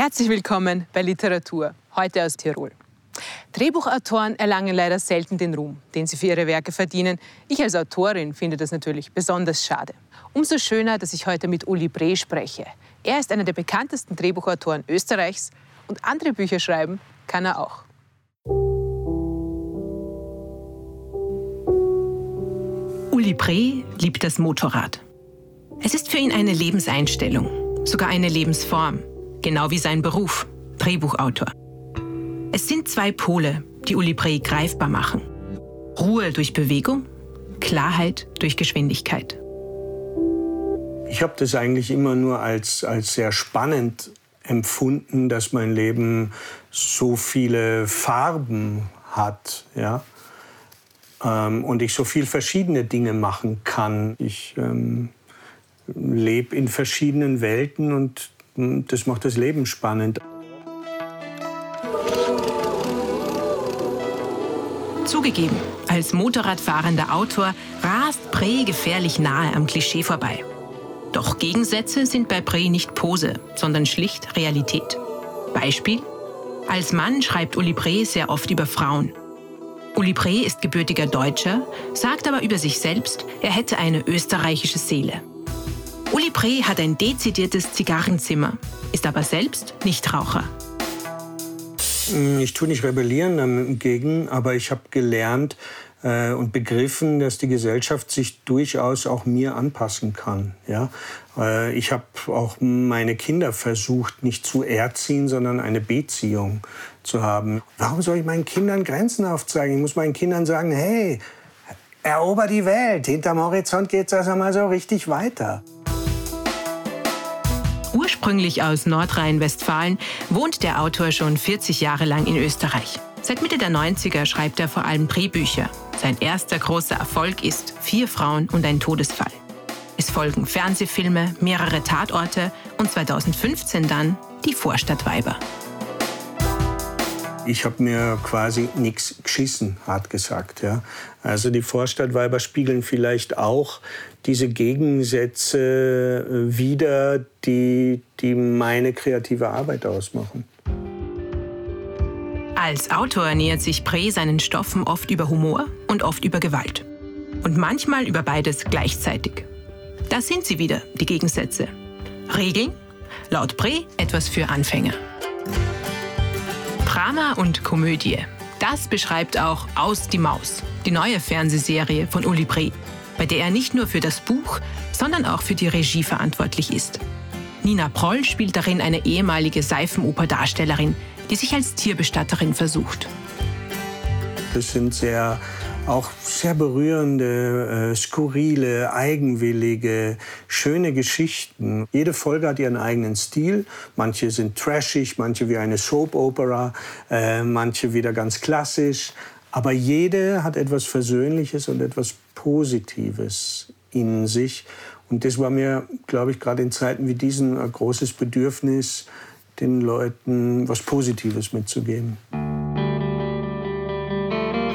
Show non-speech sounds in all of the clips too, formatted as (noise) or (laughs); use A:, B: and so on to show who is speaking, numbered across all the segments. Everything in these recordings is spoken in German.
A: Herzlich willkommen bei Literatur, heute aus Tirol. Drehbuchautoren erlangen leider selten den Ruhm, den sie für ihre Werke verdienen. Ich als Autorin finde das natürlich besonders schade. Umso schöner, dass ich heute mit Uli Bree spreche. Er ist einer der bekanntesten Drehbuchautoren Österreichs und andere Bücher schreiben kann er auch.
B: Uli Bree liebt das Motorrad. Es ist für ihn eine Lebenseinstellung, sogar eine Lebensform, genau wie sein Beruf, Drehbuchautor. Es sind zwei Pole, die Uli Brey greifbar machen. Ruhe durch Bewegung, Klarheit durch Geschwindigkeit.
C: Ich habe das eigentlich immer nur als, als sehr spannend empfunden, dass mein Leben so viele Farben hat. Ja? Ähm, und ich so viel verschiedene Dinge machen kann. Ich ähm, lebe in verschiedenen Welten und das macht das Leben spannend.
B: Zugegeben, als Motorradfahrender Autor rast Prey gefährlich nahe am Klischee vorbei. Doch Gegensätze sind bei Prey nicht Pose, sondern schlicht Realität. Beispiel? Als Mann schreibt Uli Prey sehr oft über Frauen. Uli Prey ist gebürtiger Deutscher, sagt aber über sich selbst, er hätte eine österreichische Seele. Uli Prey hat ein dezidiertes Zigarrenzimmer, ist aber selbst Nichtraucher.
C: Ich tue nicht rebellieren dagegen, aber ich habe gelernt äh, und begriffen, dass die Gesellschaft sich durchaus auch mir anpassen kann. Ja? Äh, ich habe auch meine Kinder versucht, nicht zu erziehen, sondern eine Beziehung zu haben. Warum soll ich meinen Kindern Grenzen aufzeigen? Ich muss meinen Kindern sagen, hey, erober die Welt. Hinterm Horizont geht es also mal so richtig weiter.
B: Ursprünglich aus Nordrhein-Westfalen wohnt der Autor schon 40 Jahre lang in Österreich. Seit Mitte der 90er schreibt er vor allem Drehbücher. Sein erster großer Erfolg ist Vier Frauen und ein Todesfall. Es folgen Fernsehfilme, mehrere Tatorte und 2015 dann Die Vorstadtweiber.
C: Ich habe mir quasi nichts geschissen, hart gesagt. Ja. Also die Vorstadtweiber spiegeln vielleicht auch diese Gegensätze wider, die, die meine kreative Arbeit ausmachen.
B: Als Autor nähert sich Pre seinen Stoffen oft über Humor und oft über Gewalt. Und manchmal über beides gleichzeitig. Da sind sie wieder, die Gegensätze. Regeln? Laut Pre etwas für Anfänger. Drama und Komödie. Das beschreibt auch Aus die Maus, die neue Fernsehserie von Uli Pre bei der er nicht nur für das Buch, sondern auch für die Regie verantwortlich ist. Nina Proll spielt darin eine ehemalige Seifenoper-Darstellerin, die sich als Tierbestatterin versucht.
C: Das sind sehr auch sehr berührende, äh, skurrile, eigenwillige, schöne Geschichten. Jede Folge hat ihren eigenen Stil. Manche sind trashig, manche wie eine Soap Opera, äh, manche wieder ganz klassisch. Aber jede hat etwas Versöhnliches und etwas Positives in sich. Und das war mir, glaube ich, gerade in Zeiten wie diesen ein großes Bedürfnis, den Leuten was Positives mitzugeben.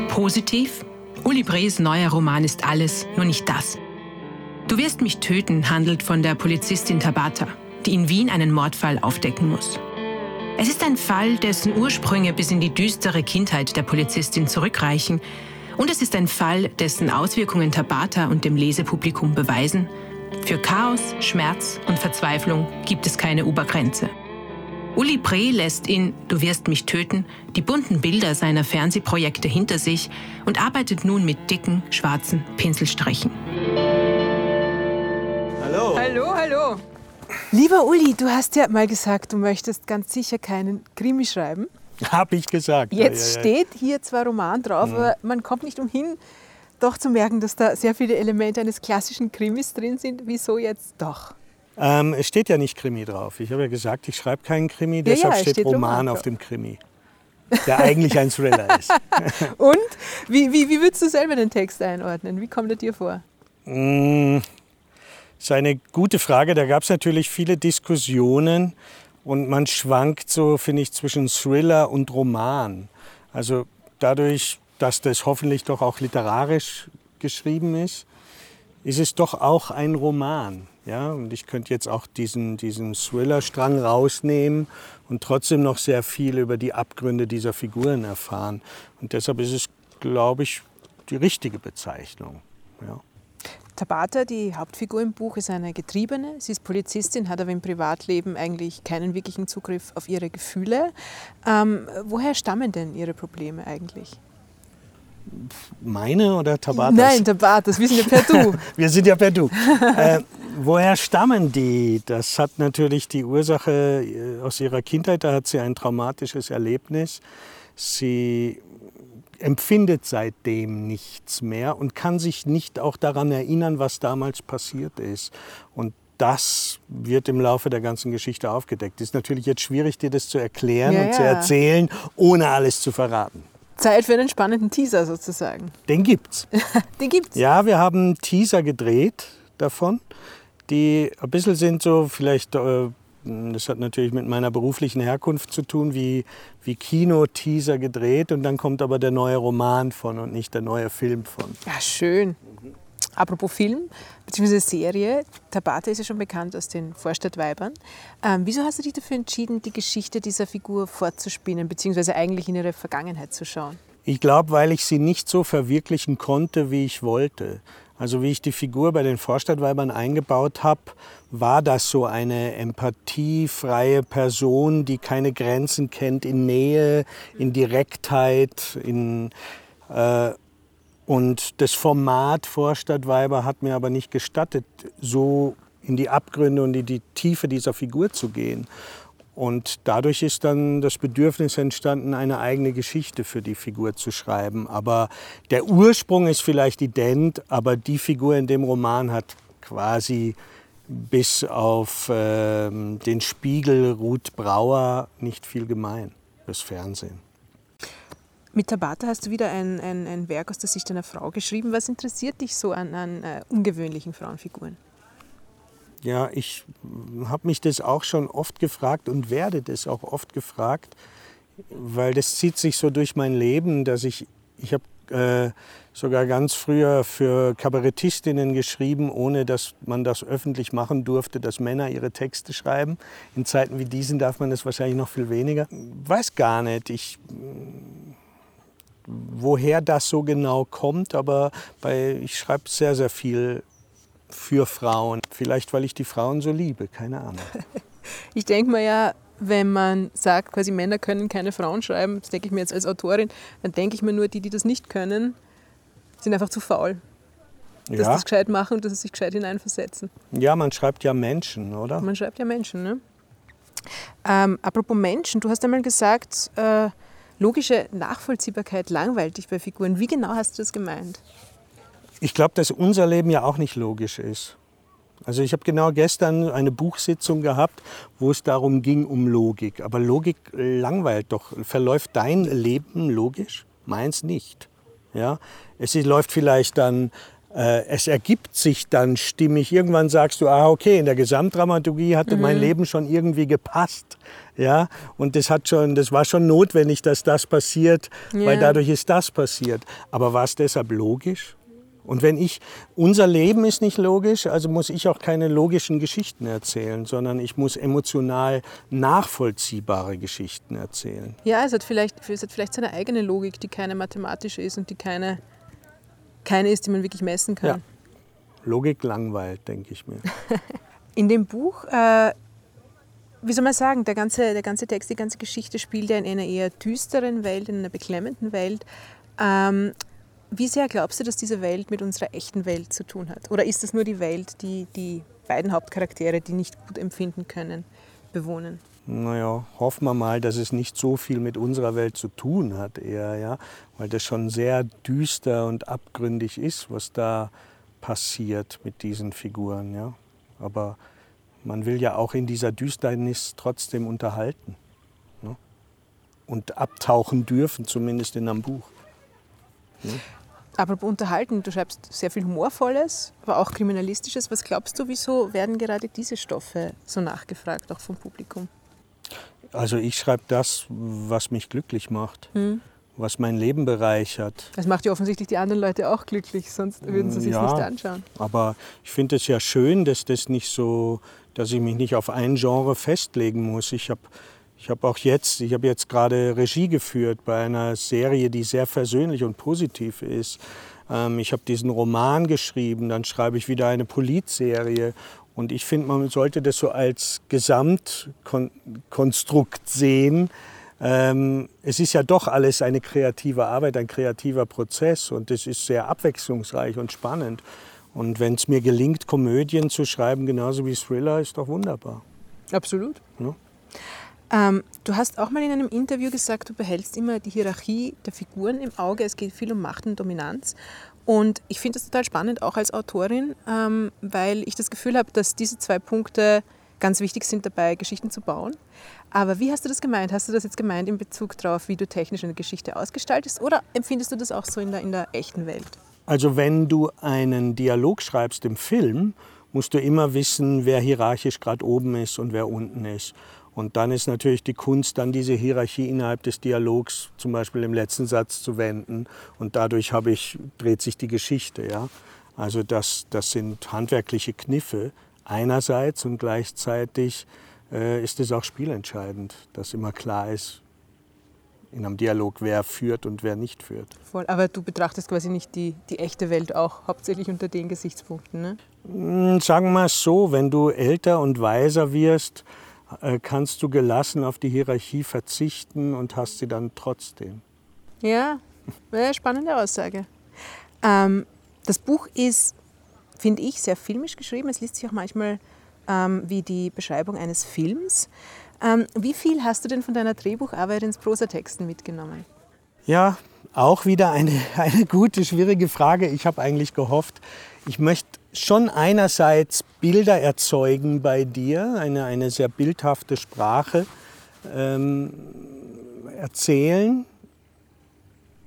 B: Positiv? Uli Brees neuer Roman ist alles, nur nicht das. Du wirst mich töten handelt von der Polizistin Tabata, die in Wien einen Mordfall aufdecken muss. Es ist ein Fall, dessen Ursprünge bis in die düstere Kindheit der Polizistin zurückreichen. Und es ist ein Fall, dessen Auswirkungen Tabata und dem Lesepublikum beweisen, für Chaos, Schmerz und Verzweiflung gibt es keine Obergrenze. Uli Pre lässt in Du wirst mich töten die bunten Bilder seiner Fernsehprojekte hinter sich und arbeitet nun mit dicken, schwarzen Pinselstrichen.
A: Hallo. Hallo, hallo. Lieber Uli, du hast ja mal gesagt, du möchtest ganz sicher keinen Krimi schreiben.
C: Hab ich gesagt.
A: Jetzt ja, ja, ja. steht hier zwar Roman drauf, mhm. aber man kommt nicht umhin, doch zu merken, dass da sehr viele Elemente eines klassischen Krimis drin sind. Wieso jetzt doch?
C: Ähm, es steht ja nicht Krimi drauf. Ich habe ja gesagt, ich schreibe keinen Krimi, deshalb steht, steht, Roman, Roman auf dem Krimi. Der eigentlich ein Thriller ist. (laughs)
A: Und wie, wie, wie würdest du selber den Text einordnen? Wie kommt er dir vor?
C: Das ist eine gute Frage. Da gab es natürlich viele Diskussionen und man schwankt so, finde ich, zwischen Thriller und Roman. Also dadurch, dass das hoffentlich doch auch literarisch geschrieben ist, ist es doch auch ein Roman. Ja, und ich könnte jetzt auch diesen, diesen Thriller-Strang rausnehmen und trotzdem noch sehr viel über die Abgründe dieser Figuren erfahren. Und deshalb ist es, glaube ich, die richtige Bezeichnung. Ja.
A: Tabata, die Hauptfigur im Buch, ist eine Getriebene. Sie ist Polizistin, hat aber im Privatleben eigentlich keinen wirklichen Zugriff auf ihre Gefühle. Ähm, woher stammen denn ihre Probleme eigentlich?
C: Meine oder Tabatas?
A: Nein, Tabatas, wir sind ja per Du. (laughs)
C: wir sind ja per Du. äh, woher stammen die? Das hat natürlich die Ursache äh, aus ihrer Kindheit. Da hat sie ein traumatisches Erlebnis. Sie empfindet seitdem nichts mehr und kann sich nicht auch daran erinnern, was damals passiert ist. Und das wird im Laufe der ganzen Geschichte aufgedeckt. Es ist natürlich jetzt schwierig, dir das zu erklären ja, und ja. zu erzählen, ohne alles zu verraten.
A: Zeit für einen spannenden Teaser sozusagen.
C: Den gibt's. (laughs)
A: Den gibt's.
C: Ja, wir haben Teaser gedreht davon, die ein bisschen sind so vielleicht äh, das hat natürlich mit meiner beruflichen Herkunft zu tun, wie, wie Kino-Teaser gedreht und dann kommt aber der neue Roman von und nicht der neue Film von.
A: Ja, schön. Apropos Film bzw. Serie, Tabata ist ja schon bekannt aus den Vorstadtweibern. Ähm, wieso hast du dich dafür entschieden, die Geschichte dieser Figur fortzuspinnen bzw. eigentlich in ihre Vergangenheit zu schauen?
C: Ich glaube, weil ich sie nicht so verwirklichen konnte, wie ich wollte. Also wie ich die Figur bei den Vorstadtweibern eingebaut habe, war das so eine empathiefreie Person, die keine Grenzen kennt in Nähe, in Direktheit, in äh, und das Format Vorstadtweiber hat mir aber nicht gestattet, so in die Abgründe und in die Tiefe dieser Figur zu gehen. Und dadurch ist dann das Bedürfnis entstanden, eine eigene Geschichte für die Figur zu schreiben. Aber der Ursprung ist vielleicht ident, aber die Figur in dem Roman hat quasi bis auf äh, den Spiegel Ruth Brauer nicht viel gemein, das Fernsehen.
A: Mit Tabata hast du wieder ein, ein, ein, Werk aus der Sicht einer Frau geschrieben. Was interessiert dich so an, an uh, ungewöhnlichen Frauenfiguren?
C: Ja, ich habe mich das auch schon oft gefragt und werde das auch oft gefragt, weil das zieht sich so durch mein Leben, dass ich, ich habe äh, sogar ganz früher für Kabarettistinnen geschrieben, ohne dass man das öffentlich machen durfte, dass Männer ihre Texte schreiben. In Zeiten wie diesen darf man das wahrscheinlich noch viel weniger. Weiß gar nicht, ich, woher das so genau kommt, aber bei, ich schreibe sehr, sehr viel für Frauen. Vielleicht, weil ich die Frauen so liebe, keine Ahnung. (laughs)
A: Ich denke mir ja, wenn man sagt, quasi Männer können keine Frauen schreiben, das denke ich mir jetzt als Autorin, dann denke ich mir nur, die, die das nicht können, sind einfach zu faul. Dass ja. das gescheit machen und dass sie sich gescheit hineinversetzen.
C: Ja, man schreibt ja Menschen, oder?
A: Man schreibt ja Menschen, ne? Ähm, apropos Menschen, du hast einmal gesagt, äh, logische Nachvollziehbarkeit langweilt dich bei Figuren. Wie genau hast du das gemeint?
C: Ich glaube, dass unser Leben ja auch nicht logisch ist. Also ich habe genau gestern eine Buchsitzung gehabt, wo es darum ging, um Logik. Aber Logik langweilt doch. Verläuft dein Leben logisch? Meins nicht. Ja? Es läuft vielleicht dann, es ergibt sich dann stimmig. Irgendwann sagst du, ah okay, in der Gesamtdramaturgie hatte mhm. mein Leben schon irgendwie gepasst. Ja? Und das, hat schon, das war schon notwendig, dass das passiert, ja. weil dadurch ist das passiert. Aber war es deshalb logisch? Und wenn ich, unser Leben ist nicht logisch, also muss ich auch keine logischen Geschichten erzählen, sondern ich muss emotional nachvollziehbare Geschichten erzählen.
A: Ja, es hat vielleicht, es hat vielleicht seine eigene Logik, die keine mathematische ist und die keine, keine ist, die man wirklich messen kann. Ja.
C: Logik langweilt, denke ich mir. (laughs)
A: In dem Buch, äh, wie soll man sagen, der ganze, der ganze Text, die ganze Geschichte spielt ja in einer eher düsteren Welt, in einer beklemmenden Welt. Ähm, wie sehr glaubst du, dass diese Welt mit unserer echten Welt zu tun hat? Oder ist es nur die Welt, die die beiden Hauptcharaktere, die nicht gut empfinden können, bewohnen?
C: Naja, hoffen wir mal, dass es nicht so viel mit unserer Welt zu tun hat, eher, ja, weil das schon sehr düster und abgründig ist, was da passiert mit diesen Figuren, ja. Aber man will ja auch in dieser Düsternis trotzdem unterhalten ne? und abtauchen dürfen, zumindest in einem Buch.
A: Ne? Apropos unterhalten, du schreibst sehr viel Humorvolles, aber auch Kriminalistisches. Was glaubst du, wieso werden gerade diese Stoffe so nachgefragt, auch vom Publikum?
C: Also ich schreibe das, was mich glücklich macht. Hm. was mein Leben bereichert.
A: Das macht ja offensichtlich die anderen Leute auch glücklich, sonst würden sie sich
C: ja,
A: nicht anschauen.
C: Aber ich finde es ja schön, dass das nicht so, dass ich mich nicht auf ein Genre festlegen muss. Ich habe ich habe auch jetzt, ich habe jetzt gerade Regie geführt bei einer Serie, die sehr versöhnlich und positiv ist. Ähm, ich habe diesen Roman geschrieben, dann schreibe ich wieder eine Politserie. Und ich finde, man sollte das so als Gesamtkonstrukt sehen. Ähm, es ist ja doch alles eine kreative Arbeit, ein kreativer Prozess und es ist sehr abwechslungsreich und spannend. Und wenn es mir gelingt, Komödien zu schreiben, genauso wie Thriller, ist doch wunderbar.
A: Absolut. Ja? Ähm, du hast auch mal in einem Interview gesagt, du behältst immer die Hierarchie der Figuren im Auge. Es geht viel um Macht und Dominanz. Und ich finde das total spannend, auch als Autorin, ähm, weil ich das Gefühl habe, dass diese zwei Punkte ganz wichtig sind dabei, Geschichten zu bauen. Aber wie hast du das gemeint? Hast du das jetzt gemeint in Bezug darauf, wie du technisch eine Geschichte ausgestaltest? Oder empfindest du das auch so in der, in der echten Welt?
C: Also wenn du einen Dialog schreibst im Film, musst du immer wissen, wer hierarchisch gerade oben ist und wer unten ist. Und dann ist natürlich die Kunst, dann diese Hierarchie innerhalb des Dialogs zum Beispiel im letzten Satz zu wenden. Und dadurch ich, dreht sich die Geschichte. Ja? Also das, das sind handwerkliche Kniffe einerseits und gleichzeitig äh, ist es auch spielentscheidend, dass immer klar ist, in einem Dialog, wer führt und wer nicht führt.
A: Voll. Aber du betrachtest quasi nicht die, die echte Welt auch hauptsächlich unter den Gesichtspunkten, ne?
C: Hm, sagen wir es so, wenn du älter und weiser wirst, kannst du gelassen auf die Hierarchie verzichten und hast sie dann trotzdem.
A: Ja, spannende Aussage. Ähm, das Buch ist, finde ich, sehr filmisch geschrieben. Es liest sich auch manchmal ähm, wie die Beschreibung eines Films. Ähm, wie viel hast du denn von deiner Drehbucharbeit ins Prosatexten mitgenommen?
C: Ja, auch wieder eine, (laughs) eine gute, schwierige Frage. Ich habe eigentlich gehofft, ich möchte schon einerseits Bilder erzeugen bei dir, eine, eine sehr bildhafte Sprache ähm, erzählen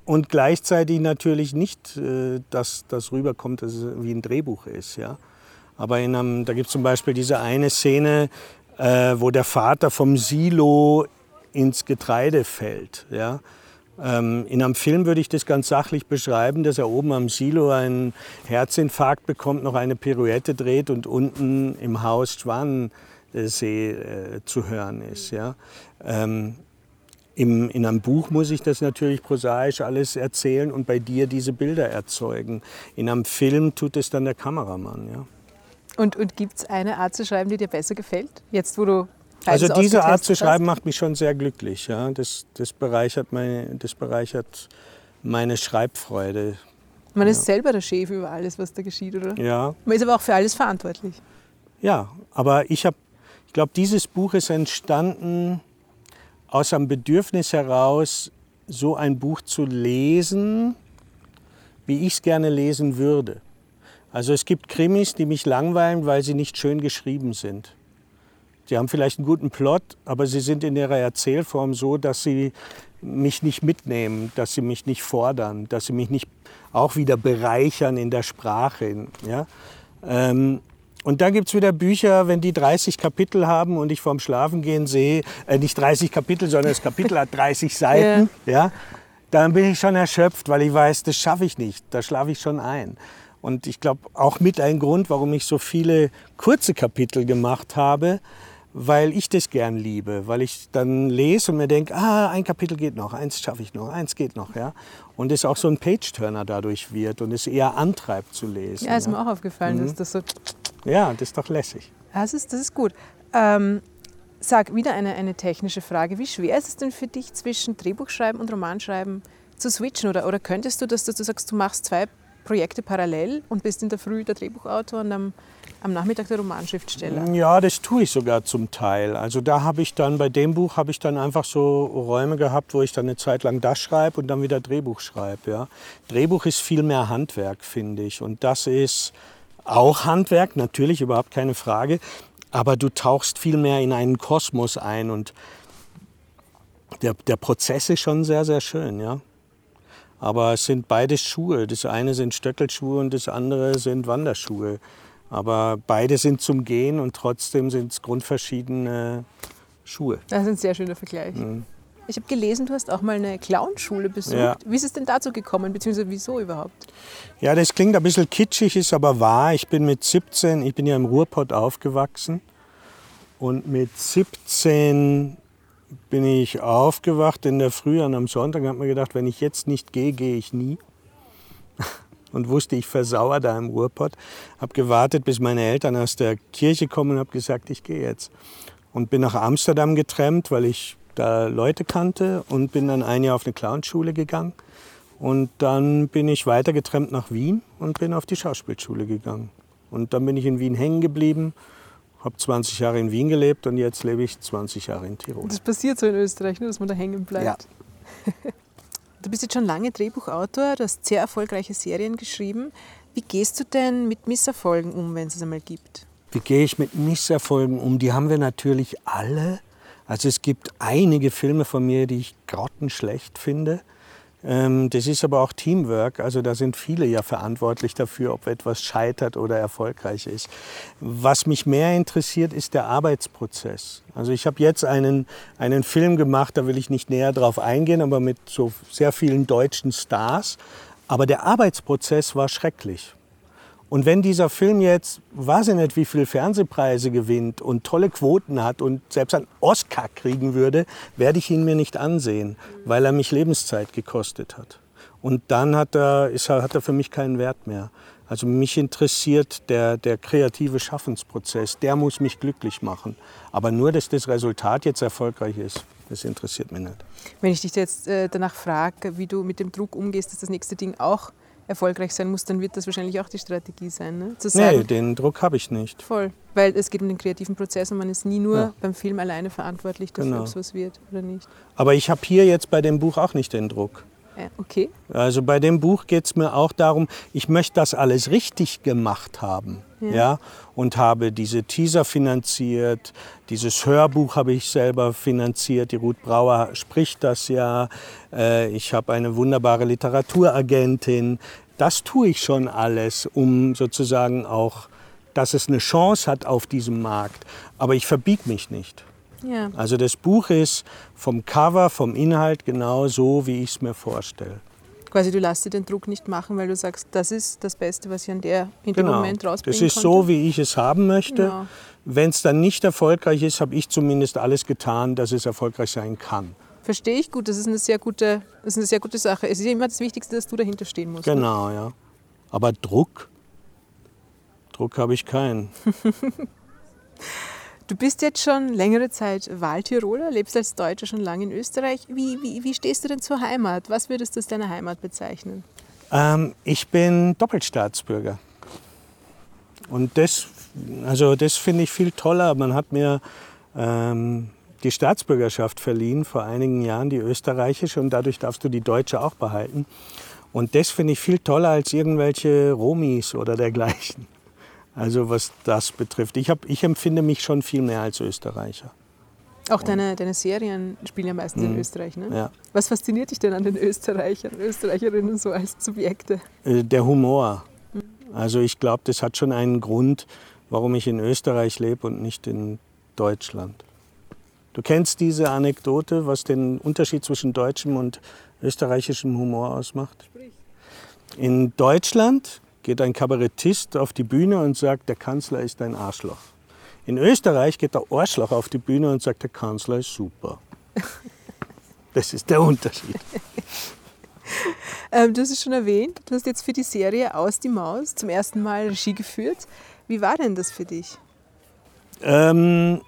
C: und gleichzeitig natürlich nicht, äh, dass das rüberkommt, dass es wie ein Drehbuch ist. Ja? Aber in einem, da gibt es zum Beispiel diese eine Szene, äh, wo der Vater vom Silo ins Getreide fällt. Ja? Ähm, in einem Film würde ich das ganz sachlich beschreiben, dass er oben am Silo einen Herzinfarkt bekommt, noch eine Pirouette dreht und unten im Haus Schwanensee äh, zu hören ist. Ja? Ähm, im, in einem Buch muss ich das natürlich prosaisch alles erzählen und bei dir diese Bilder erzeugen. In einem Film tut es dann der Kameramann. Ja?
A: Und, und gibt es eine Art zu schreiben, die dir besser gefällt? Jetzt, wo du
C: also diese Art zu schreiben macht mich schon sehr glücklich. Ja? Das, das, bereichert meine, das bereichert meine Schreibfreude.
A: Man ja. ist selber der Chef über alles, was da geschieht, oder?
C: Ja.
A: Man ist aber auch für alles verantwortlich.
C: Ja, aber ich habe, ich glaube, dieses Buch ist entstanden aus einem Bedürfnis heraus, so ein Buch zu lesen, wie ich es gerne lesen würde. Also es gibt Krimis, die mich langweilen, weil sie nicht schön geschrieben sind. Sie haben vielleicht einen guten Plot, aber sie sind in ihrer Erzählform so, dass sie mich nicht mitnehmen, dass sie mich nicht fordern, dass sie mich nicht auch wieder bereichern in der Sprache. Ja? Ähm, und dann gibt es wieder Bücher, wenn die 30 Kapitel haben und ich vorm Schlafengehen sehe, äh, nicht 30 Kapitel, sondern das Kapitel hat 30 (laughs) Seiten, ja. ja, dann bin ich schon erschöpft, weil ich weiß, das schaffe ich nicht, da schlafe ich schon ein. Und ich glaube, auch mit ein Grund, warum ich so viele kurze Kapitel gemacht habe, weil ich das gern liebe, weil ich dann lese und mir denke, ah, ein Kapitel geht noch, eins schaffe ich noch, eins geht noch, ja. Und es auch so ein Page-Turner dadurch wird und es eher antreibt zu lesen.
A: Ja, ist ja. mir auch aufgefallen, mhm. dass das so...
C: Ja, das ist doch lässig.
A: Das ist, das ist gut. Ähm, sag, wieder eine, eine technische Frage. Wie schwer ist es denn für dich, zwischen Drehbuchschreiben und Romanschreiben zu switchen? Oder, oder könntest du, dass du sagst, du machst zwei Projekte parallel und bist in der Früh der Drehbuchautor und am, am Nachmittag der Romanschriftsteller?
C: Ja, das tue ich sogar zum Teil. Also da habe ich dann, bei dem Buch habe ich dann einfach so Räume gehabt, wo ich dann eine Zeit lang das schreibe und dann wieder Drehbuch schreibe. Ja. Drehbuch ist viel mehr Handwerk, finde ich. Und das ist auch Handwerk, natürlich, überhaupt keine Frage. Aber du tauchst viel mehr in einen Kosmos ein und der, der Prozess ist schon sehr, sehr schön, ja. Aber es sind beides Schuhe. Das eine sind Stöckelschuhe und das andere sind Wanderschuhe. Aber beide sind zum Gehen und trotzdem sind es grundverschiedene Schuhe.
A: Das ist ein sehr schöner Vergleich. Mhm. Ich habe gelesen, du hast auch mal eine Clownschule besucht. Ja. Wie ist es denn dazu gekommen, beziehungsweise wieso überhaupt?
C: Ja, das klingt ein bisschen kitschig, ist aber wahr. Ich bin mit 17, ich bin ja im Ruhrpott aufgewachsen. Und mit 17 bin ich aufgewacht in der Früh und am Sonntag habe mir gedacht, wenn ich jetzt nicht gehe, gehe ich nie. (laughs) Und wusste, ich versauere da im Ruhrpott. Habe gewartet, bis meine Eltern aus der Kirche kommen und habe gesagt, ich gehe jetzt. Und bin nach Amsterdam getrennt, weil ich da Leute kannte und bin dann ein Jahr auf eine Clownschule gegangen. Und dann bin ich weiter getrennt nach Wien und bin auf die Schauspielschule gegangen. Und dann bin ich in Wien hängen geblieben, habe 20 Jahre in Wien gelebt und jetzt lebe ich 20 Jahre in Tirol.
A: Das passiert so in Österreich, ne, dass man da hängen bleibt. Ja. (laughs) Du bist jetzt schon lange Drehbuchautor, du hast sehr erfolgreiche Serien geschrieben. Wie gehst du denn mit Misserfolgen um, wenn es es einmal gibt?
C: Wie gehe ich mit Misserfolgen um? Die haben wir natürlich alle. Also es gibt einige Filme von mir, die ich grottenschlecht finde. Ähm, das ist aber auch Teamwork, also da sind viele ja verantwortlich dafür, ob etwas scheitert oder erfolgreich ist. Was mich mehr interessiert, ist der Arbeitsprozess. Also ich habe jetzt einen, einen Film gemacht, da will ich nicht näher drauf eingehen, aber mit so sehr vielen deutschen Stars. Aber der Arbeitsprozess war schrecklich. Und wenn dieser Film jetzt, weiß ich nicht, wie viele Fernsehpreise gewinnt und tolle Quoten hat und selbst einen Oscar kriegen würde, werde ich ihn mir nicht ansehen, weil er mich Lebenszeit gekostet hat. Und dann hat er, ist, hat er für mich keinen Wert mehr. Also mich interessiert der, der kreative Schaffensprozess, der muss mich glücklich machen. Aber nur, dass das Resultat jetzt erfolgreich ist, das interessiert mich nicht.
A: Wenn ich dich jetzt äh, danach frage, wie du mit dem Druck umgehst, dass das nächste Ding auch erfolgreich sein muss, dann wird das wahrscheinlich auch die Strategie sein. Ne?
C: Zu sagen, nee, den Druck habe ich nicht.
A: Voll, weil es geht um den kreativen Prozess und man ist nie nur ja. beim Film alleine verantwortlich dafür, genau. ob es was wird oder nicht.
C: Aber ich habe hier jetzt bei dem Buch auch nicht den Druck.
A: Okay.
C: Also bei dem Buch geht es mir auch darum, ich möchte das alles richtig gemacht haben. Ja. ja. und habe diese Teaser finanziert, dieses Hörbuch habe ich selber finanziert, die Ruth Brauer spricht das ja, äh, ich habe eine wunderbare Literaturagentin. Das tue ich schon alles, um sozusagen auch, dass es eine Chance hat auf diesem Markt. Aber ich verbiege mich nicht. Ja. Also das Buch ist vom Cover, vom Inhalt genau so, wie ich es mir vorstelle.
A: Quasi du lässt dir den Druck nicht machen, weil du sagst, das ist das Beste, was ich an der in genau. dem Moment rausbringen
C: Das ist
A: konnte.
C: so, wie ich es haben möchte. Genau. Wenn es dann nicht erfolgreich ist, habe ich zumindest alles getan, dass es erfolgreich sein kann.
A: Verstehe ich gut, das ist eine sehr gute, das ist eine sehr gute Sache. Es ist immer das Wichtigste, dass du dahinter stehen musst.
C: Ne? Genau, ja. Aber Druck, Druck habe ich keinen. (laughs)
A: Du bist jetzt schon längere Zeit Wahltiroler, lebst als Deutscher schon lange in Österreich. Wie, wie, wie stehst du denn zur Heimat? Was würdest du als deine Heimat bezeichnen?
C: Ähm, ich bin Doppelstaatsbürger. Und das, also das finde ich viel toller. Man hat mir ähm, die Staatsbürgerschaft verliehen vor einigen Jahren, die österreichische, und dadurch darfst du die deutsche auch behalten. Und das finde ich viel toller als irgendwelche Romis oder dergleichen. Also was das betrifft. Ich, hab, ich empfinde mich schon viel mehr als Österreicher.
A: Auch deine, deine Serien spielen ja meistens mhm. in Österreich, ne?
C: Ja.
A: Was fasziniert dich denn an den Österreichern, Österreicherinnen so als Subjekte?
C: Äh, der Humor. Mhm. Also ich glaube, das hat schon einen Grund, warum ich in Österreich lebe und nicht in Deutschland. Du kennst diese Anekdote, was den Unterschied zwischen deutschem und österreichischem Humor ausmacht? In Deutschland geht ein Kabarettist auf die Bühne und sagt, der Kanzler ist ein Arschloch. In Österreich geht der Arschloch auf die Bühne und sagt, der Kanzler ist super. Das ist der Unterschied.
A: ähm, du hast es schon erwähnt, du hast jetzt für die Serie Aus die Maus zum ersten Mal Regie geführt. Wie war denn das für dich?
C: Ähm,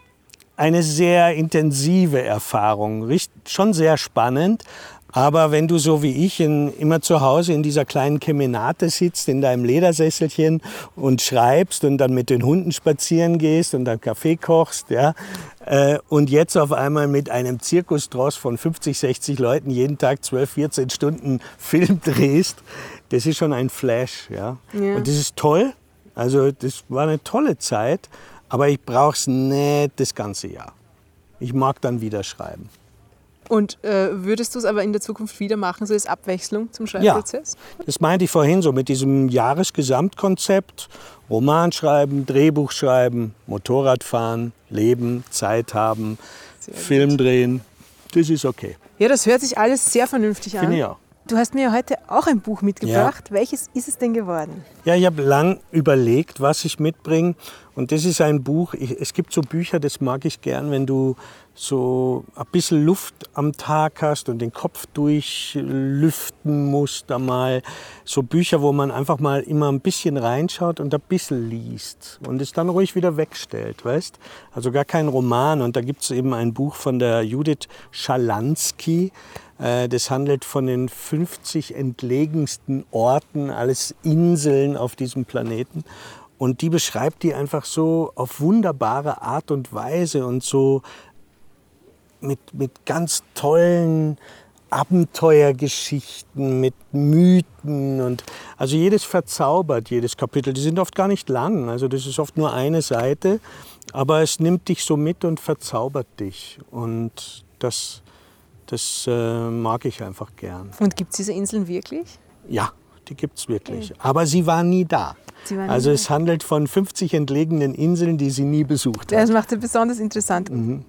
C: eine sehr intensive Erfahrung, schon sehr spannend, aber wenn du so wie ich in, immer zu Hause in dieser kleinen Kemenate sitzt, in deinem Ledersesselchen und schreibst und dann mit den Hunden spazieren gehst und dann Kaffee kochst, ja, äh, und jetzt auf einmal mit einem Zirkustross von 50, 60 Leuten jeden Tag 12, 14 Stunden (laughs) Film drehst, das ist schon ein Flash, ja. ja. Und das ist toll. Also das war eine tolle Zeit, aber ich brauche es nicht das ganze Jahr. Ich mag dann wieder schreiben.
A: Und äh, würdest du es aber in der Zukunft wieder machen, so als Abwechslung zum Schreibprozess?
C: Ja, das meinte ich vorhin so mit diesem Jahresgesamtkonzept. Roman schreiben, Drehbuch schreiben, Motorrad fahren, leben, Zeit haben, Film drehen. Das ist okay.
A: Ja, das hört sich alles sehr vernünftig an.
C: Finde ich auch.
A: Du hast mir heute auch ein Buch mitgebracht. Ja. Welches ist es denn geworden?
C: Ja, ich habe lang überlegt, was ich mitbringe. Und das ist ein Buch, ich, es gibt so Bücher, das mag ich gern, wenn du so ein bisschen Luft am Tag hast und den Kopf durchlüften musst, da mal so Bücher, wo man einfach mal immer ein bisschen reinschaut und ein bisschen liest und es dann ruhig wieder wegstellt, weißt? Also gar kein Roman und da gibt es eben ein Buch von der Judith Schalansky, das handelt von den 50 entlegensten Orten, alles Inseln auf diesem Planeten. Und die beschreibt die einfach so auf wunderbare Art und Weise und so mit, mit ganz tollen Abenteuergeschichten, mit Mythen und also jedes verzaubert, jedes Kapitel. Die sind oft gar nicht lang, also das ist oft nur eine Seite, aber es nimmt dich so mit und verzaubert dich und das, das äh, mag ich einfach gern.
A: Und gibt es diese Inseln wirklich?
C: Ja, die gibt es wirklich. Okay. Aber sie war nie da. Also nie es handelt von 50 entlegenen Inseln, die sie nie besucht hat.
A: Das macht sie besonders interessant.
C: Mhm.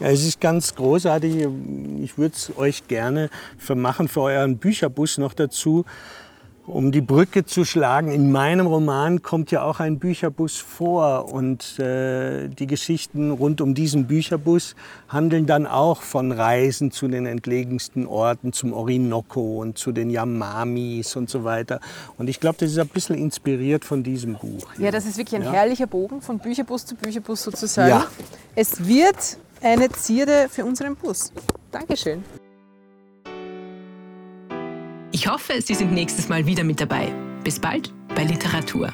C: Ja, es ist ganz großartig. Ich würde es euch gerne für machen, für euren Bücherbus noch dazu. Um die Brücke zu schlagen, in meinem Roman kommt ja auch ein Bücherbus vor und äh, die Geschichten rund um diesen Bücherbus handeln dann auch von Reisen zu den entlegensten Orten, zum Orinoco und zu den Yamamis und so weiter. Und ich glaube, das ist ein bisschen inspiriert von diesem Buch.
A: Hier. Ja, das ist wirklich ein ja. herrlicher Bogen von Bücherbus zu Bücherbus sozusagen. Ja. Es wird eine Zierde für unseren Bus. Dankeschön.
B: Ich hoffe, Sie sind nächstes Mal wieder mit dabei. Bis bald bei Literatur.